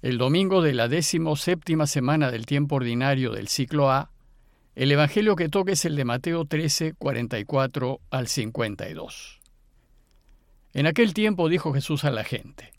El domingo de la décimo séptima semana del tiempo ordinario del ciclo A, el Evangelio que toca es el de Mateo 13, 44 al 52. En aquel tiempo dijo Jesús a la gente,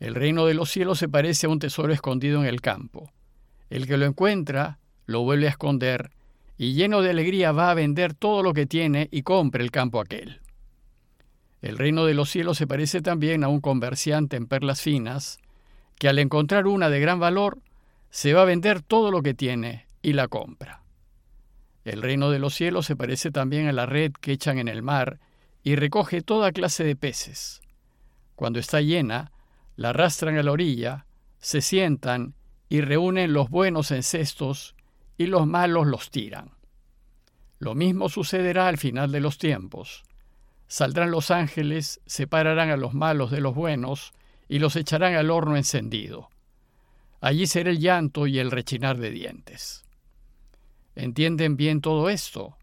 El reino de los cielos se parece a un tesoro escondido en el campo. El que lo encuentra, lo vuelve a esconder, y lleno de alegría va a vender todo lo que tiene y compre el campo aquel. El reino de los cielos se parece también a un comerciante en perlas finas, que al encontrar una de gran valor, se va a vender todo lo que tiene y la compra. El reino de los cielos se parece también a la red que echan en el mar y recoge toda clase de peces. Cuando está llena, la arrastran a la orilla, se sientan y reúnen los buenos en cestos y los malos los tiran. Lo mismo sucederá al final de los tiempos. Saldrán los ángeles, separarán a los malos de los buenos, y los echarán al horno encendido. Allí será el llanto y el rechinar de dientes. ¿Entienden bien todo esto?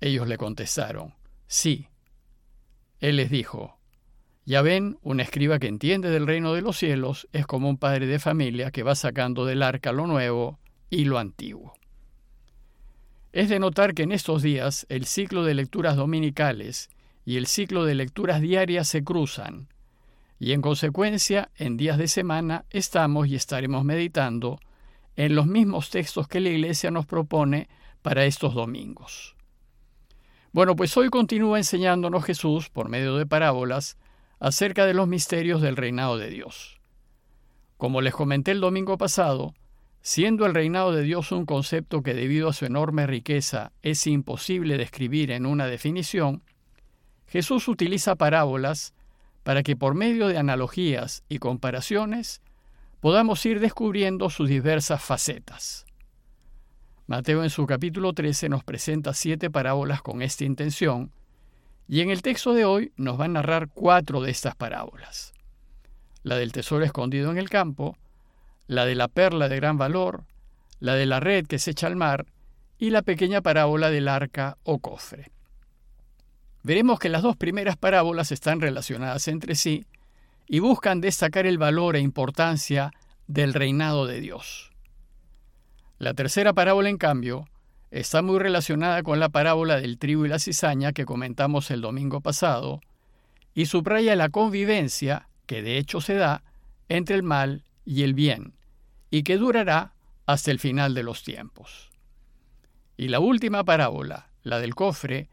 Ellos le contestaron, sí. Él les dijo, ya ven, un escriba que entiende del reino de los cielos es como un padre de familia que va sacando del arca lo nuevo y lo antiguo. Es de notar que en estos días el ciclo de lecturas dominicales y el ciclo de lecturas diarias se cruzan, y en consecuencia, en días de semana estamos y estaremos meditando en los mismos textos que la Iglesia nos propone para estos domingos. Bueno, pues hoy continúa enseñándonos Jesús, por medio de parábolas, acerca de los misterios del reinado de Dios. Como les comenté el domingo pasado, siendo el reinado de Dios un concepto que debido a su enorme riqueza es imposible describir en una definición, Jesús utiliza parábolas para que por medio de analogías y comparaciones podamos ir descubriendo sus diversas facetas. Mateo en su capítulo 13 nos presenta siete parábolas con esta intención, y en el texto de hoy nos va a narrar cuatro de estas parábolas. La del tesoro escondido en el campo, la de la perla de gran valor, la de la red que se echa al mar, y la pequeña parábola del arca o cofre. Veremos que las dos primeras parábolas están relacionadas entre sí y buscan destacar el valor e importancia del reinado de Dios. La tercera parábola, en cambio, está muy relacionada con la parábola del trigo y la cizaña que comentamos el domingo pasado, y subraya la convivencia, que de hecho se da, entre el mal y el bien, y que durará hasta el final de los tiempos. Y la última parábola, la del cofre,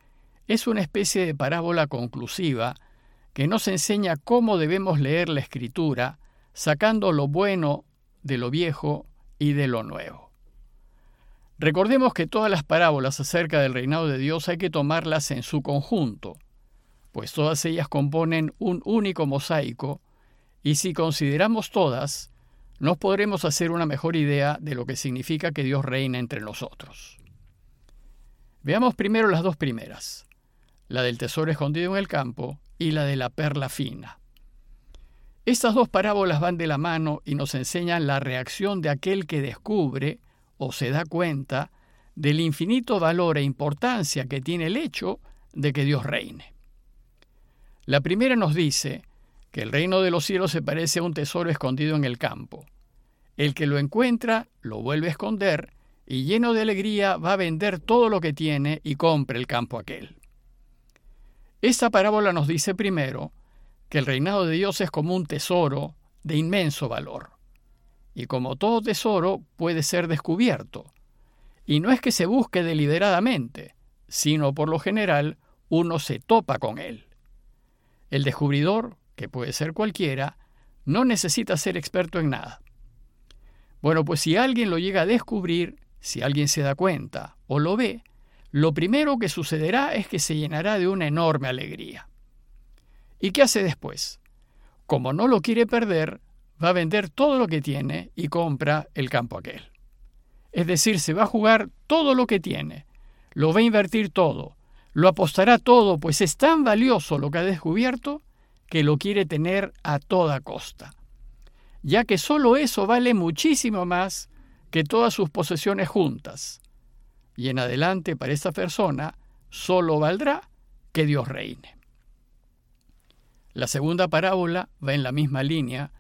es una especie de parábola conclusiva que nos enseña cómo debemos leer la escritura, sacando lo bueno de lo viejo y de lo nuevo. Recordemos que todas las parábolas acerca del reinado de Dios hay que tomarlas en su conjunto, pues todas ellas componen un único mosaico, y si consideramos todas, nos podremos hacer una mejor idea de lo que significa que Dios reina entre nosotros. Veamos primero las dos primeras la del tesoro escondido en el campo y la de la perla fina. Estas dos parábolas van de la mano y nos enseñan la reacción de aquel que descubre o se da cuenta del infinito valor e importancia que tiene el hecho de que Dios reine. La primera nos dice que el reino de los cielos se parece a un tesoro escondido en el campo. El que lo encuentra lo vuelve a esconder y lleno de alegría va a vender todo lo que tiene y compre el campo aquel. Esta parábola nos dice primero que el reinado de Dios es como un tesoro de inmenso valor. Y como todo tesoro puede ser descubierto. Y no es que se busque deliberadamente, sino por lo general uno se topa con él. El descubridor, que puede ser cualquiera, no necesita ser experto en nada. Bueno, pues si alguien lo llega a descubrir, si alguien se da cuenta o lo ve, lo primero que sucederá es que se llenará de una enorme alegría. ¿Y qué hace después? Como no lo quiere perder, va a vender todo lo que tiene y compra el campo aquel. Es decir, se va a jugar todo lo que tiene, lo va a invertir todo, lo apostará todo, pues es tan valioso lo que ha descubierto que lo quiere tener a toda costa, ya que solo eso vale muchísimo más que todas sus posesiones juntas y en adelante para esta persona solo valdrá que Dios reine. La segunda parábola va en la misma línea,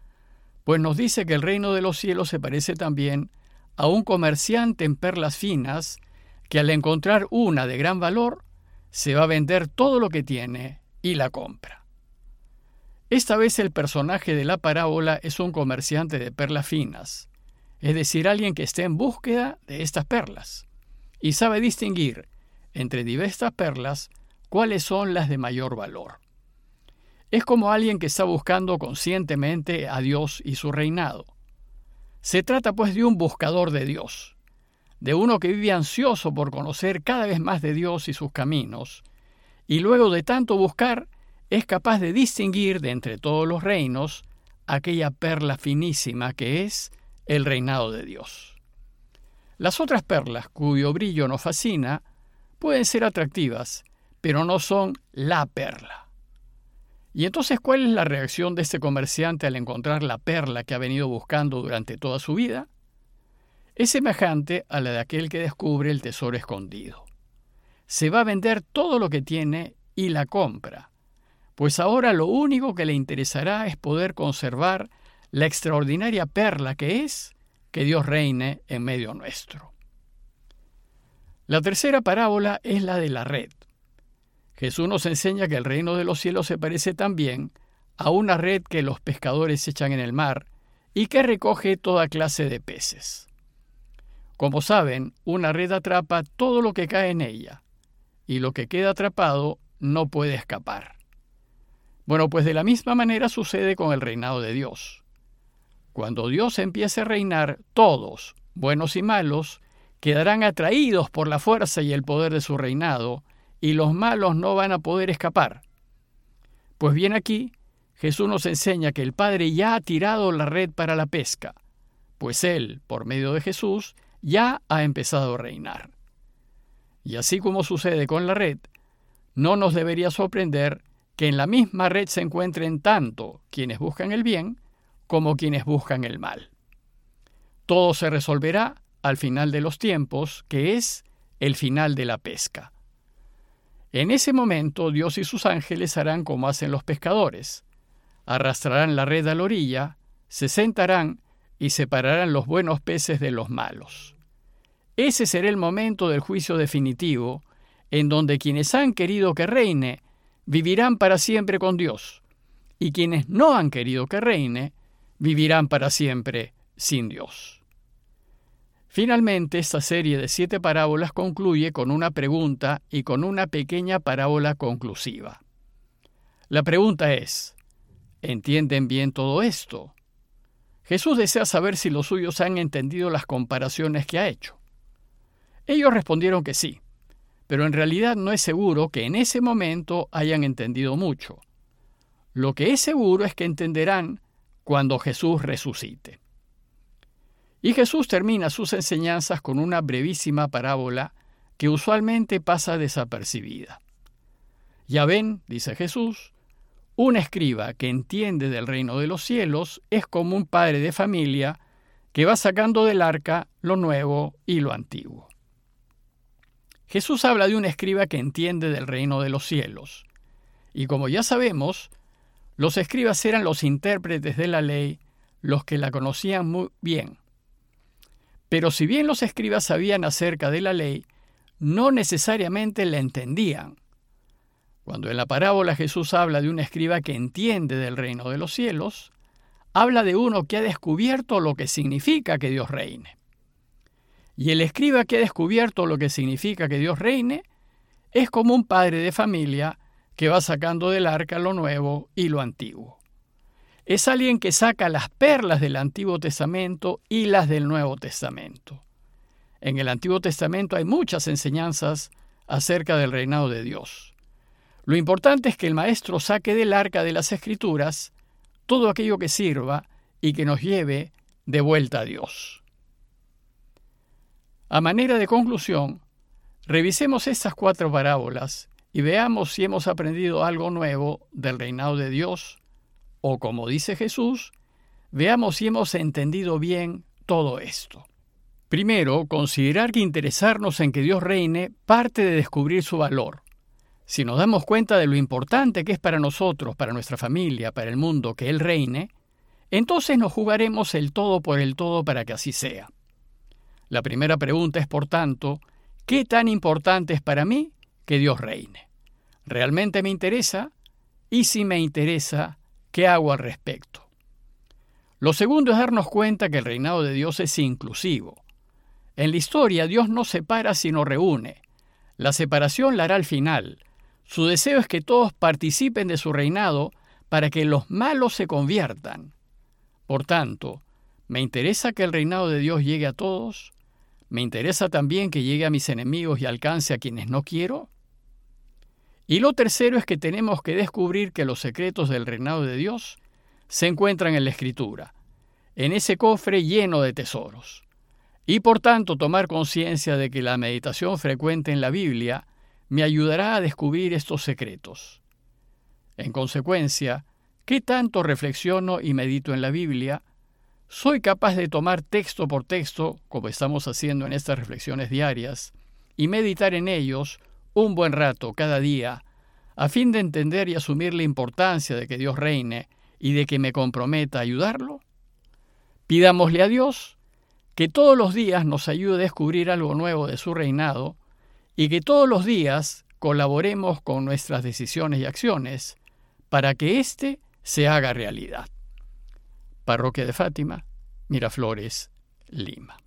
pues nos dice que el reino de los cielos se parece también a un comerciante en perlas finas que al encontrar una de gran valor, se va a vender todo lo que tiene y la compra. Esta vez el personaje de la parábola es un comerciante de perlas finas, es decir, alguien que esté en búsqueda de estas perlas y sabe distinguir entre diversas perlas cuáles son las de mayor valor. Es como alguien que está buscando conscientemente a Dios y su reinado. Se trata pues de un buscador de Dios, de uno que vive ansioso por conocer cada vez más de Dios y sus caminos, y luego de tanto buscar es capaz de distinguir de entre todos los reinos aquella perla finísima que es el reinado de Dios. Las otras perlas, cuyo brillo nos fascina, pueden ser atractivas, pero no son la perla. Y entonces, ¿cuál es la reacción de este comerciante al encontrar la perla que ha venido buscando durante toda su vida? Es semejante a la de aquel que descubre el tesoro escondido. Se va a vender todo lo que tiene y la compra, pues ahora lo único que le interesará es poder conservar la extraordinaria perla que es que Dios reine en medio nuestro. La tercera parábola es la de la red. Jesús nos enseña que el reino de los cielos se parece también a una red que los pescadores echan en el mar y que recoge toda clase de peces. Como saben, una red atrapa todo lo que cae en ella, y lo que queda atrapado no puede escapar. Bueno, pues de la misma manera sucede con el reinado de Dios. Cuando Dios empiece a reinar, todos, buenos y malos, quedarán atraídos por la fuerza y el poder de su reinado, y los malos no van a poder escapar. Pues bien aquí, Jesús nos enseña que el Padre ya ha tirado la red para la pesca, pues Él, por medio de Jesús, ya ha empezado a reinar. Y así como sucede con la red, no nos debería sorprender que en la misma red se encuentren tanto quienes buscan el bien como quienes buscan el mal. Todo se resolverá al final de los tiempos, que es el final de la pesca. En ese momento Dios y sus ángeles harán como hacen los pescadores. Arrastrarán la red a la orilla, se sentarán y separarán los buenos peces de los malos. Ese será el momento del juicio definitivo, en donde quienes han querido que reine vivirán para siempre con Dios, y quienes no han querido que reine vivirán para siempre sin Dios. Finalmente, esta serie de siete parábolas concluye con una pregunta y con una pequeña parábola conclusiva. La pregunta es, ¿entienden bien todo esto? Jesús desea saber si los suyos han entendido las comparaciones que ha hecho. Ellos respondieron que sí, pero en realidad no es seguro que en ese momento hayan entendido mucho. Lo que es seguro es que entenderán cuando Jesús resucite. Y Jesús termina sus enseñanzas con una brevísima parábola que usualmente pasa desapercibida. Ya ven, dice Jesús, un escriba que entiende del reino de los cielos es como un padre de familia que va sacando del arca lo nuevo y lo antiguo. Jesús habla de un escriba que entiende del reino de los cielos. Y como ya sabemos, los escribas eran los intérpretes de la ley, los que la conocían muy bien. Pero si bien los escribas sabían acerca de la ley, no necesariamente la entendían. Cuando en la parábola Jesús habla de un escriba que entiende del reino de los cielos, habla de uno que ha descubierto lo que significa que Dios reine. Y el escriba que ha descubierto lo que significa que Dios reine es como un padre de familia que va sacando del arca lo nuevo y lo antiguo es alguien que saca las perlas del Antiguo Testamento y las del Nuevo Testamento. En el Antiguo Testamento hay muchas enseñanzas acerca del reinado de Dios. Lo importante es que el Maestro saque del arca de las Escrituras todo aquello que sirva y que nos lleve de vuelta a Dios. A manera de conclusión, revisemos estas cuatro parábolas y veamos si hemos aprendido algo nuevo del reinado de Dios o como dice Jesús, veamos si hemos entendido bien todo esto. Primero, considerar que interesarnos en que Dios reine parte de descubrir su valor. Si nos damos cuenta de lo importante que es para nosotros, para nuestra familia, para el mundo, que Él reine, entonces nos jugaremos el todo por el todo para que así sea. La primera pregunta es, por tanto, ¿qué tan importante es para mí que Dios reine? ¿Realmente me interesa? Y si me interesa, ¿qué hago al respecto? Lo segundo es darnos cuenta que el reinado de Dios es inclusivo. En la historia Dios no separa sino reúne. La separación la hará al final. Su deseo es que todos participen de su reinado para que los malos se conviertan. Por tanto, ¿me interesa que el reinado de Dios llegue a todos? ¿Me interesa también que llegue a mis enemigos y alcance a quienes no quiero? Y lo tercero es que tenemos que descubrir que los secretos del reinado de Dios se encuentran en la Escritura, en ese cofre lleno de tesoros. Y por tanto tomar conciencia de que la meditación frecuente en la Biblia me ayudará a descubrir estos secretos. En consecuencia, ¿qué tanto reflexiono y medito en la Biblia? ¿Soy capaz de tomar texto por texto, como estamos haciendo en estas reflexiones diarias, y meditar en ellos un buen rato cada día, a fin de entender y asumir la importancia de que Dios reine y de que me comprometa a ayudarlo? Pidámosle a Dios que todos los días nos ayude a descubrir algo nuevo de su reinado y que todos los días colaboremos con nuestras decisiones y acciones para que éste se haga realidad. Parroquia de Fátima, Miraflores, Lima.